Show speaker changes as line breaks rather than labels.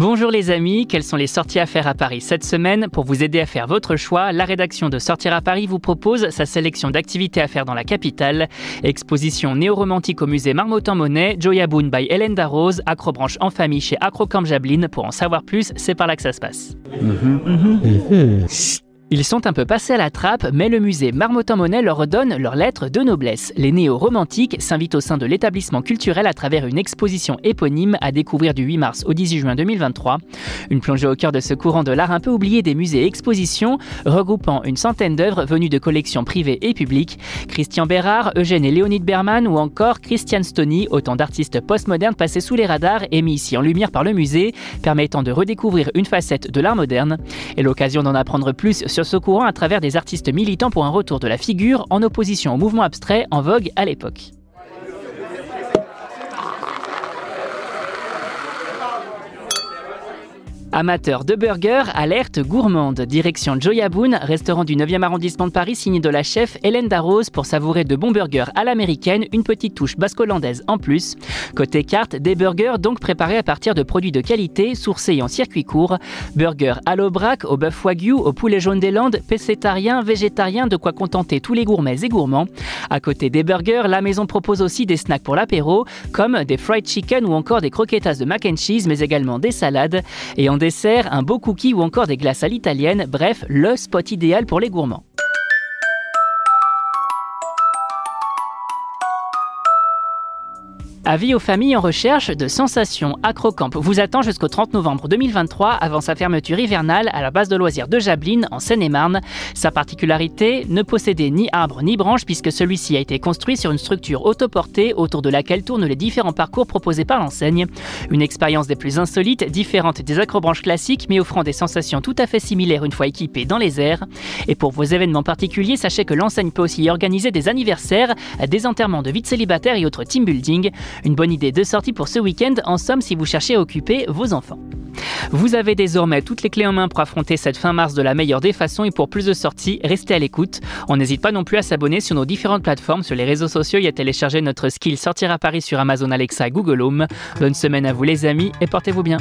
Bonjour les amis, quelles sont les sorties à faire à Paris cette semaine Pour vous aider à faire votre choix, la rédaction de Sortir à Paris vous propose sa sélection d'activités à faire dans la capitale. Exposition néo-romantique au musée Marmottan-Monet, Joya Boon by Hélène Darroze, Acrobranche en famille chez Acrocamp Jablin. Pour en savoir plus, c'est par là que ça se passe. Ils sont un peu passés à la trappe, mais le musée Marmottan-Monet leur redonne leur lettre de noblesse. Les néo-romantiques s'invitent au sein de l'établissement culturel à travers une exposition éponyme à découvrir du 8 mars au 18 juin 2023. Une plongée au cœur de ce courant de l'art un peu oublié des musées et expositions, regroupant une centaine d'œuvres venues de collections privées et publiques. Christian Bérard, Eugène et Léonide Berman ou encore Christian Stony, autant d'artistes postmodernes passés sous les radars et mis ici en lumière par le musée, permettant de redécouvrir une facette de l'art moderne. Et l'occasion d'en apprendre plus sur ce courant à travers des artistes militants pour un retour de la figure en opposition au mouvement abstrait en vogue à l'époque. Amateur de burgers, alerte gourmande. Direction Joya Boon, restaurant du 9e arrondissement de Paris signé de la chef Hélène Darroze pour savourer de bons burgers à l'américaine, une petite touche basque-hollandaise en plus. Côté carte, des burgers donc préparés à partir de produits de qualité, sourcés en circuit court. Burgers à l'aubrac, au bœuf wagyu, au poulet jaune des Landes, pécétarien, végétarien, de quoi contenter tous les gourmets et gourmands. À côté des burgers, la maison propose aussi des snacks pour l'apéro, comme des fried chicken ou encore des croquetas de mac and cheese, mais également des salades. Et en dessert, un beau cookie ou encore des glaces à l'italienne, bref, le spot idéal pour les gourmands. Avis aux familles en recherche de sensations. Acrocamp vous attend jusqu'au 30 novembre 2023 avant sa fermeture hivernale à la base de loisirs de Jablin en Seine-et-Marne. Sa particularité, ne posséder ni arbre ni branche puisque celui-ci a été construit sur une structure autoportée autour de laquelle tournent les différents parcours proposés par l'enseigne. Une expérience des plus insolites, différente des acrobranches classiques mais offrant des sensations tout à fait similaires une fois équipée dans les airs. Et pour vos événements particuliers, sachez que l'enseigne peut aussi organiser des anniversaires, des enterrements de vie de célibataires et autres team building. Une bonne idée de sortie pour ce week-end, en somme si vous cherchez à occuper vos enfants. Vous avez désormais toutes les clés en main pour affronter cette fin mars de la meilleure des façons et pour plus de sorties, restez à l'écoute. On n'hésite pas non plus à s'abonner sur nos différentes plateformes, sur les réseaux sociaux et à télécharger notre skill Sortir à Paris sur Amazon Alexa et Google Home. Bonne semaine à vous les amis et portez-vous bien.